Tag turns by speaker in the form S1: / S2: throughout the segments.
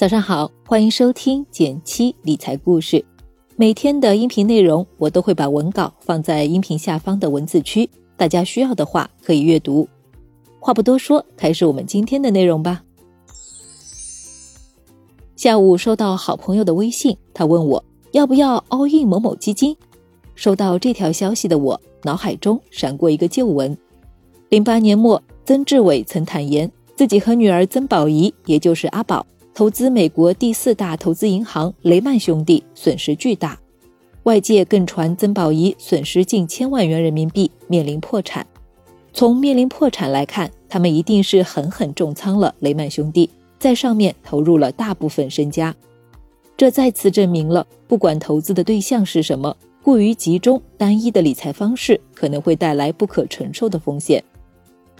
S1: 早上好，欢迎收听减七理财故事。每天的音频内容，我都会把文稿放在音频下方的文字区，大家需要的话可以阅读。话不多说，开始我们今天的内容吧。下午收到好朋友的微信，他问我要不要 all in 某某基金。收到这条消息的我，脑海中闪过一个旧闻：零八年末，曾志伟曾坦言自己和女儿曾宝仪，也就是阿宝。投资美国第四大投资银行雷曼兄弟损失巨大，外界更传曾宝仪损失近千万元人民币，面临破产。从面临破产来看，他们一定是狠狠重仓了雷曼兄弟，在上面投入了大部分身家。这再次证明了，不管投资的对象是什么，过于集中单一的理财方式可能会带来不可承受的风险。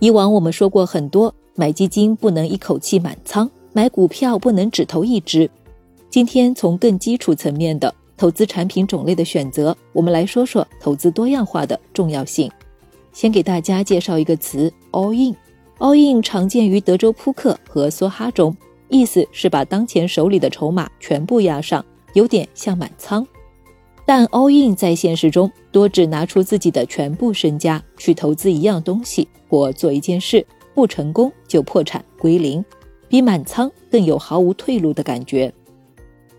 S1: 以往我们说过很多，买基金不能一口气满仓。买股票不能只投一只。今天从更基础层面的投资产品种类的选择，我们来说说投资多样化的重要性。先给大家介绍一个词：all in。all in 常见于德州扑克和梭哈中，意思是把当前手里的筹码全部押上，有点像满仓。但 all in 在现实中多指拿出自己的全部身家去投资一样东西或做一件事，不成功就破产归零。比满仓更有毫无退路的感觉。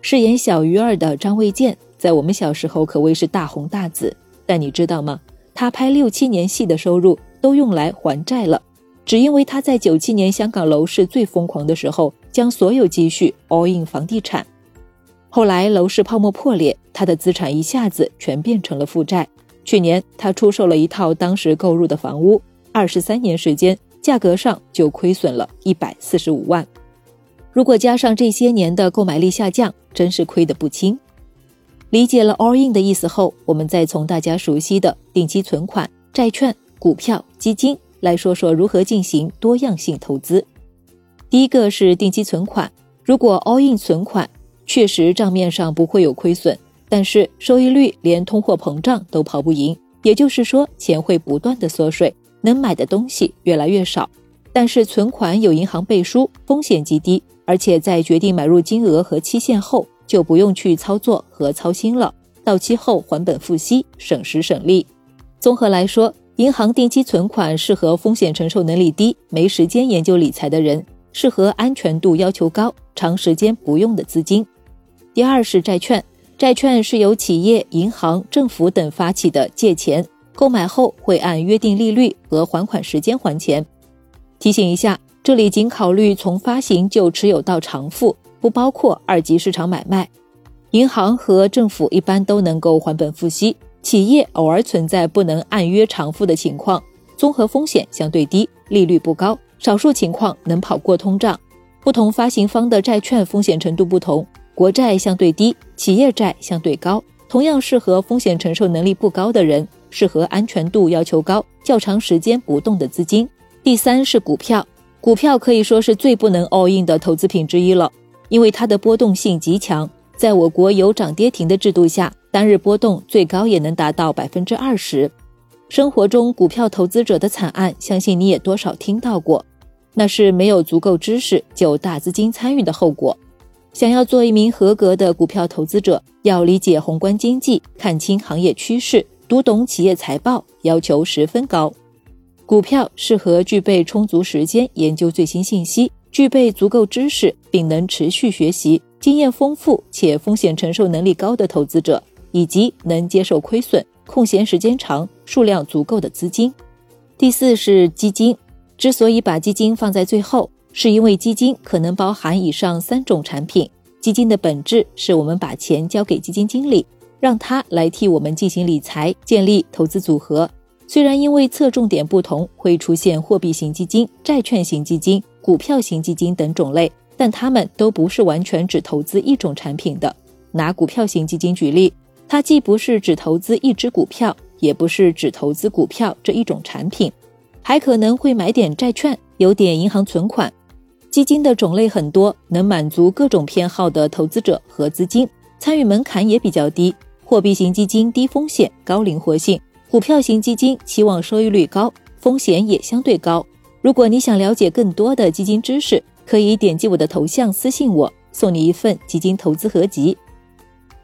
S1: 饰演小鱼儿的张卫健，在我们小时候可谓是大红大紫。但你知道吗？他拍六七年戏的收入都用来还债了，只因为他在九七年香港楼市最疯狂的时候，将所有积蓄 all in 房地产。后来楼市泡沫破裂，他的资产一下子全变成了负债。去年他出售了一套当时购入的房屋，二十三年时间。价格上就亏损了一百四十五万，如果加上这些年的购买力下降，真是亏得不轻。理解了 all in 的意思后，我们再从大家熟悉的定期存款、债券、股票、基金来说说如何进行多样性投资。第一个是定期存款，如果 all in 存款确实账面上不会有亏损，但是收益率连通货膨胀都跑不赢，也就是说钱会不断的缩水。能买的东西越来越少，但是存款有银行背书，风险极低，而且在决定买入金额和期限后，就不用去操作和操心了。到期后还本付息，省时省力。综合来说，银行定期存款适合风险承受能力低、没时间研究理财的人，适合安全度要求高、长时间不用的资金。第二是债券，债券是由企业、银行、政府等发起的借钱。购买后会按约定利率和还款时间还钱。提醒一下，这里仅考虑从发行就持有到偿付，不包括二级市场买卖。银行和政府一般都能够还本付息，企业偶尔存在不能按约偿付的情况，综合风险相对低，利率不高，少数情况能跑过通胀。不同发行方的债券风险程度不同，国债相对低，企业债相对高，同样适合风险承受能力不高的人。适合安全度要求高、较长时间不动的资金。第三是股票，股票可以说是最不能 all in 的投资品之一了，因为它的波动性极强。在我国有涨跌停的制度下，单日波动最高也能达到百分之二十。生活中股票投资者的惨案，相信你也多少听到过，那是没有足够知识就大资金参与的后果。想要做一名合格的股票投资者，要理解宏观经济，看清行业趋势。读懂企业财报要求十分高，股票适合具备充足时间研究最新信息、具备足够知识并能持续学习、经验丰富且风险承受能力高的投资者，以及能接受亏损、空闲时间长、数量足够的资金。第四是基金，之所以把基金放在最后，是因为基金可能包含以上三种产品。基金的本质是我们把钱交给基金经理。让他来替我们进行理财、建立投资组合。虽然因为侧重点不同，会出现货币型基金、债券型基金、股票型基金等种类，但它们都不是完全只投资一种产品的。拿股票型基金举例，它既不是只投资一只股票，也不是只投资股票这一种产品，还可能会买点债券，有点银行存款。基金的种类很多，能满足各种偏好的投资者和资金，参与门槛也比较低。货币型基金低风险高灵活性，股票型基金期望收益率高，风险也相对高。如果你想了解更多的基金知识，可以点击我的头像私信我，送你一份基金投资合集。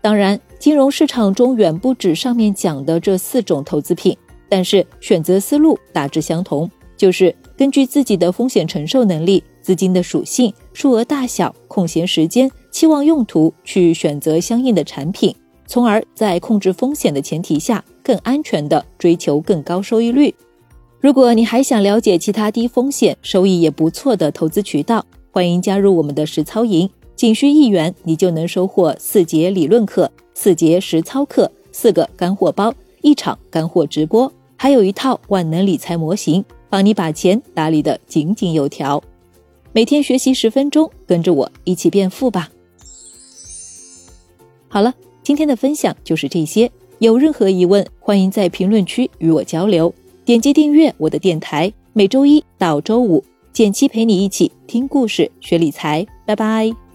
S1: 当然，金融市场中远不止上面讲的这四种投资品，但是选择思路大致相同，就是根据自己的风险承受能力、资金的属性、数额大小、空闲时间、期望用途去选择相应的产品，从而在控制风险的前提下，更安全的追求更高收益率。如果你还想了解其他低风险、收益也不错的投资渠道，欢迎加入我们的实操营。仅需一元，你就能收获四节理论课、四节实操课、四个干货包、一场干货直播，还有一套万能理财模型，帮你把钱打理得井井有条。每天学习十分钟，跟着我一起变富吧！好了，今天的分享就是这些。有任何疑问，欢迎在评论区与我交流。点击订阅我的电台，每周一到周五，简七陪你一起听故事、学理财。拜拜。